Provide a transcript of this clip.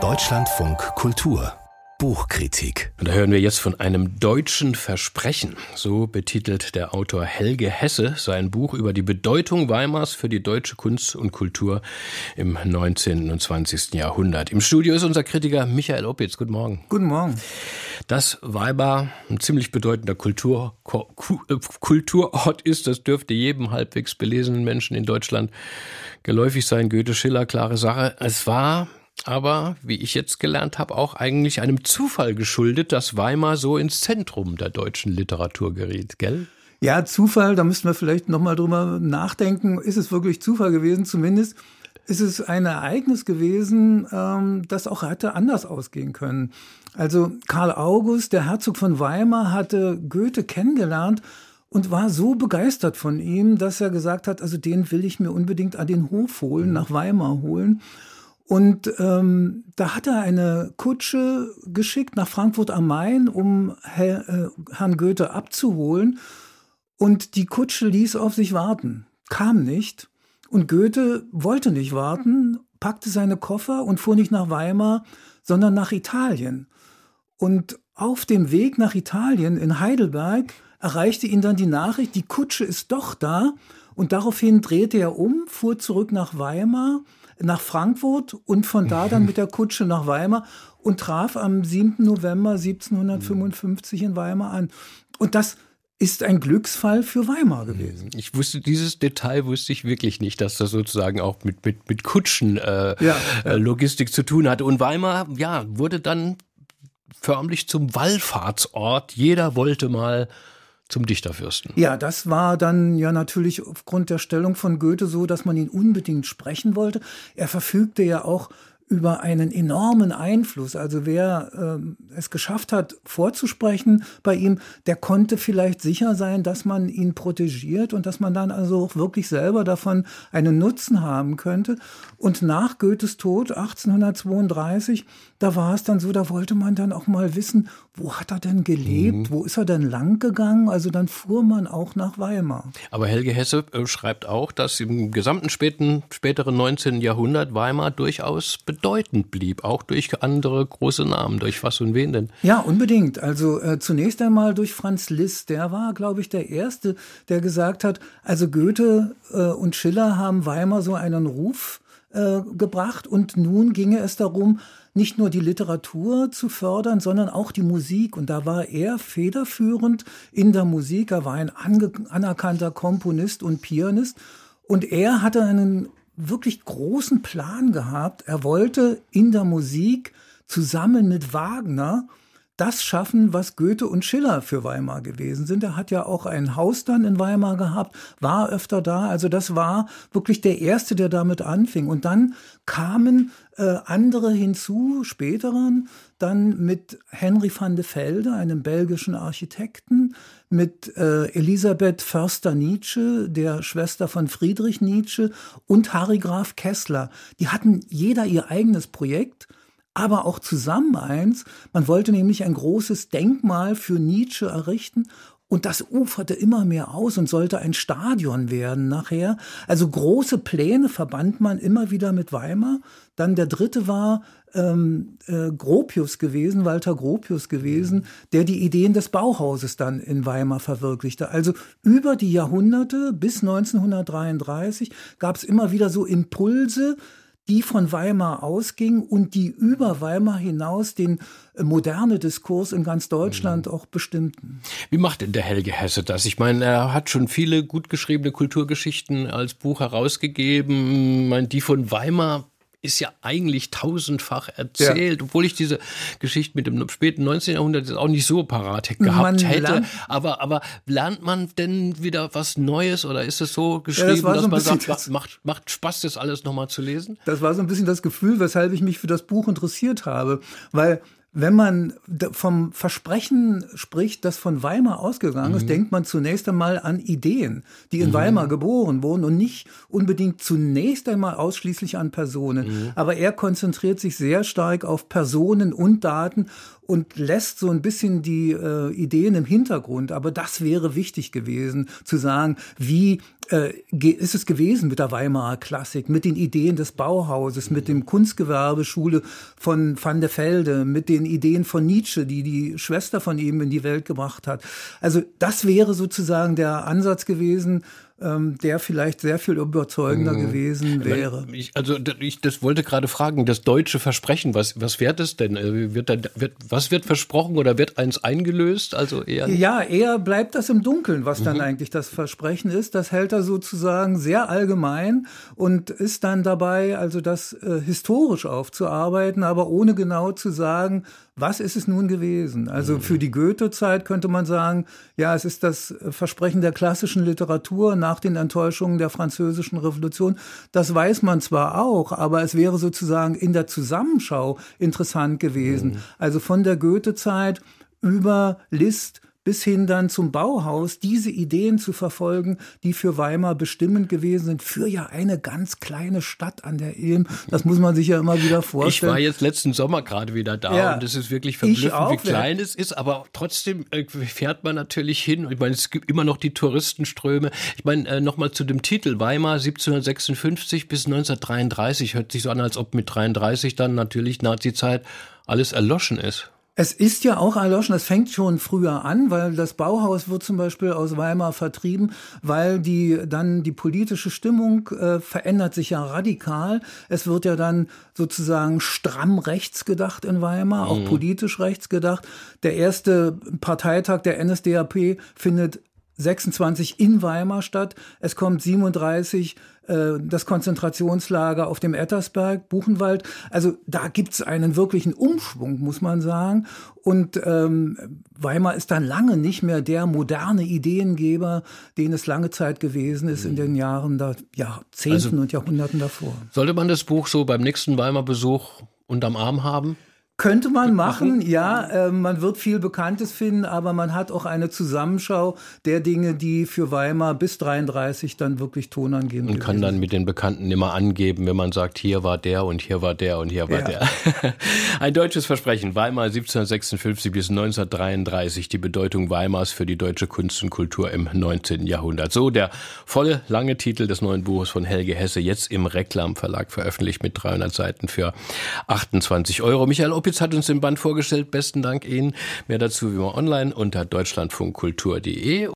Deutschlandfunk Kultur Buchkritik. Und da hören wir jetzt von einem deutschen Versprechen. So betitelt der Autor Helge Hesse sein Buch über die Bedeutung Weimars für die deutsche Kunst und Kultur im 19. und 20. Jahrhundert. Im Studio ist unser Kritiker Michael Opitz. Guten Morgen. Guten Morgen. Dass Weimar ein ziemlich bedeutender Kultur, Kulturort ist, das dürfte jedem halbwegs belesenen Menschen in Deutschland geläufig sein. Goethe, Schiller, klare Sache. Es war aber, wie ich jetzt gelernt habe, auch eigentlich einem Zufall geschuldet, dass Weimar so ins Zentrum der deutschen Literatur geriet, gell? Ja, Zufall, da müssten wir vielleicht nochmal drüber nachdenken. Ist es wirklich Zufall gewesen? Zumindest ist es ein Ereignis gewesen, ähm, das auch hätte anders ausgehen können. Also Karl August, der Herzog von Weimar, hatte Goethe kennengelernt und war so begeistert von ihm, dass er gesagt hat, also den will ich mir unbedingt an den Hof holen, nach Weimar holen. Und ähm, da hat er eine Kutsche geschickt nach Frankfurt am Main, um Herr, äh, Herrn Goethe abzuholen. Und die Kutsche ließ auf sich warten, kam nicht. Und Goethe wollte nicht warten, packte seine Koffer und fuhr nicht nach Weimar, sondern nach Italien. Und auf dem Weg nach Italien in Heidelberg erreichte ihn dann die Nachricht, die Kutsche ist doch da. Und daraufhin drehte er um, fuhr zurück nach Weimar nach Frankfurt und von da dann mit der Kutsche nach Weimar und traf am 7. November 1755 in Weimar an. Und das ist ein Glücksfall für Weimar gewesen. Ich wusste, dieses Detail wusste ich wirklich nicht, dass das sozusagen auch mit, mit, mit Kutschen äh, ja. Logistik zu tun hatte. Und Weimar, ja, wurde dann förmlich zum Wallfahrtsort. Jeder wollte mal zum Dichterfürsten. Ja, das war dann ja natürlich aufgrund der Stellung von Goethe so, dass man ihn unbedingt sprechen wollte. Er verfügte ja auch über einen enormen Einfluss. Also wer äh, es geschafft hat, vorzusprechen bei ihm, der konnte vielleicht sicher sein, dass man ihn protegiert und dass man dann also auch wirklich selber davon einen Nutzen haben könnte. Und nach Goethes Tod 1832, da war es dann so, da wollte man dann auch mal wissen, wo hat er denn gelebt, mhm. wo ist er denn lang gegangen? Also dann fuhr man auch nach Weimar. Aber Helge Hesse äh, schreibt auch, dass im gesamten späten, späteren 19. Jahrhundert Weimar durchaus bedeutend blieb, auch durch andere große Namen. Durch was und wen denn? Ja, unbedingt. Also äh, zunächst einmal durch Franz Liszt. Der war, glaube ich, der Erste, der gesagt hat, also Goethe äh, und Schiller haben Weimar so einen Ruf äh, gebracht und nun ginge es darum, nicht nur die Literatur zu fördern, sondern auch die Musik. Und da war er federführend in der Musik. Er war ein anerkannter Komponist und Pianist. Und er hatte einen wirklich großen Plan gehabt. Er wollte in der Musik zusammen mit Wagner das schaffen, was Goethe und Schiller für Weimar gewesen sind. Er hat ja auch ein Haus dann in Weimar gehabt, war öfter da. Also das war wirklich der Erste, der damit anfing. Und dann kamen äh, andere hinzu, späteren, dann mit Henry van de Velde, einem belgischen Architekten, mit äh, Elisabeth Förster-Nietzsche, der Schwester von Friedrich Nietzsche und Harry Graf Kessler. Die hatten jeder ihr eigenes Projekt aber auch zusammen eins. Man wollte nämlich ein großes Denkmal für Nietzsche errichten und das uferte immer mehr aus und sollte ein Stadion werden nachher. Also große Pläne verband man immer wieder mit Weimar. Dann der dritte war ähm, äh, Gropius gewesen, Walter Gropius gewesen, der die Ideen des Bauhauses dann in Weimar verwirklichte. Also über die Jahrhunderte bis 1933 gab es immer wieder so Impulse, die von Weimar ausging und die über Weimar hinaus den äh, moderne Diskurs in ganz Deutschland mhm. auch bestimmten. Wie macht denn der Helge Hesse das? Ich meine, er hat schon viele gut geschriebene Kulturgeschichten als Buch herausgegeben. Ich meine, die von Weimar ist ja eigentlich tausendfach erzählt, ja. obwohl ich diese Geschichte mit dem späten 19. Jahrhundert jetzt auch nicht so parat gehabt man hätte. Aber, aber lernt man denn wieder was Neues oder ist es so geschrieben, ja, das dass man sagt, das, macht, macht Spaß, das alles nochmal zu lesen? Das war so ein bisschen das Gefühl, weshalb ich mich für das Buch interessiert habe, weil wenn man vom Versprechen spricht, das von Weimar ausgegangen ist, mhm. denkt man zunächst einmal an Ideen, die in mhm. Weimar geboren wurden und nicht unbedingt zunächst einmal ausschließlich an Personen. Mhm. Aber er konzentriert sich sehr stark auf Personen und Daten und lässt so ein bisschen die äh, Ideen im Hintergrund. Aber das wäre wichtig gewesen, zu sagen, wie äh, ist es gewesen mit der Weimarer Klassik, mit den Ideen des Bauhauses, mit dem Kunstgewerbeschule von Van der Velde, mit den Ideen von Nietzsche, die die Schwester von ihm in die Welt gebracht hat. Also das wäre sozusagen der Ansatz gewesen, ähm, der vielleicht sehr viel überzeugender mhm. gewesen wäre. Ich, also ich das wollte gerade fragen, das deutsche Versprechen, was, was wird es denn? Äh, wird, dann, wird, was wird versprochen oder wird eins eingelöst? Also eher ja, eher bleibt das im Dunkeln, was mhm. dann eigentlich das Versprechen ist. Das hält er sozusagen sehr allgemein und ist dann dabei, also das äh, historisch aufzuarbeiten, aber ohne genau zu sagen, was ist es nun gewesen? Also mhm. für die Goethe-Zeit könnte man sagen, ja, es ist das Versprechen der klassischen Literatur nach den Enttäuschungen der französischen Revolution. Das weiß man zwar auch, aber es wäre sozusagen in der Zusammenschau interessant gewesen. Mhm. Also von der Goethe-Zeit über Liszt bis hin dann zum Bauhaus, diese Ideen zu verfolgen, die für Weimar bestimmend gewesen sind, für ja eine ganz kleine Stadt an der Ilm. Das muss man sich ja immer wieder vorstellen. Ich war jetzt letzten Sommer gerade wieder da ja, und es ist wirklich verblüffend, auch, wie klein es ist, aber trotzdem äh, fährt man natürlich hin. Ich meine, es gibt immer noch die Touristenströme. Ich meine, äh, nochmal zu dem Titel Weimar 1756 bis 1933 hört sich so an, als ob mit 33 dann natürlich Nazizeit alles erloschen ist. Es ist ja auch erloschen, es fängt schon früher an, weil das Bauhaus wird zum Beispiel aus Weimar vertrieben, weil die dann die politische Stimmung äh, verändert sich ja radikal. Es wird ja dann sozusagen stramm rechts gedacht in Weimar, mhm. auch politisch rechts gedacht. Der erste Parteitag der NSDAP findet 26 in Weimar statt. Es kommt 37 äh, das Konzentrationslager auf dem Ettersberg, Buchenwald. Also da gibt's einen wirklichen Umschwung, muss man sagen. Und ähm, Weimar ist dann lange nicht mehr der moderne Ideengeber, den es lange Zeit gewesen ist in den Jahren, da, Jahrzehnten also, und Jahrhunderten davor. Sollte man das Buch so beim nächsten Weimar-Besuch unterm Arm haben? Könnte man machen, ja. Äh, man wird viel Bekanntes finden, aber man hat auch eine Zusammenschau der Dinge, die für Weimar bis 33 dann wirklich tonangebend Und kann dann mit den Bekannten immer angeben, wenn man sagt, hier war der und hier war der und hier war ja. der. Ein deutsches Versprechen. Weimar 1756 bis 1933. Die Bedeutung Weimars für die deutsche Kunst und Kultur im 19. Jahrhundert. So der volle lange Titel des neuen Buches von Helge Hesse, jetzt im Reklam Verlag veröffentlicht mit 300 Seiten für 28 Euro. Michael Oppi Opitz hat uns den Band vorgestellt. Besten Dank Ihnen. Mehr dazu wie immer online unter deutschlandfunkkultur.de.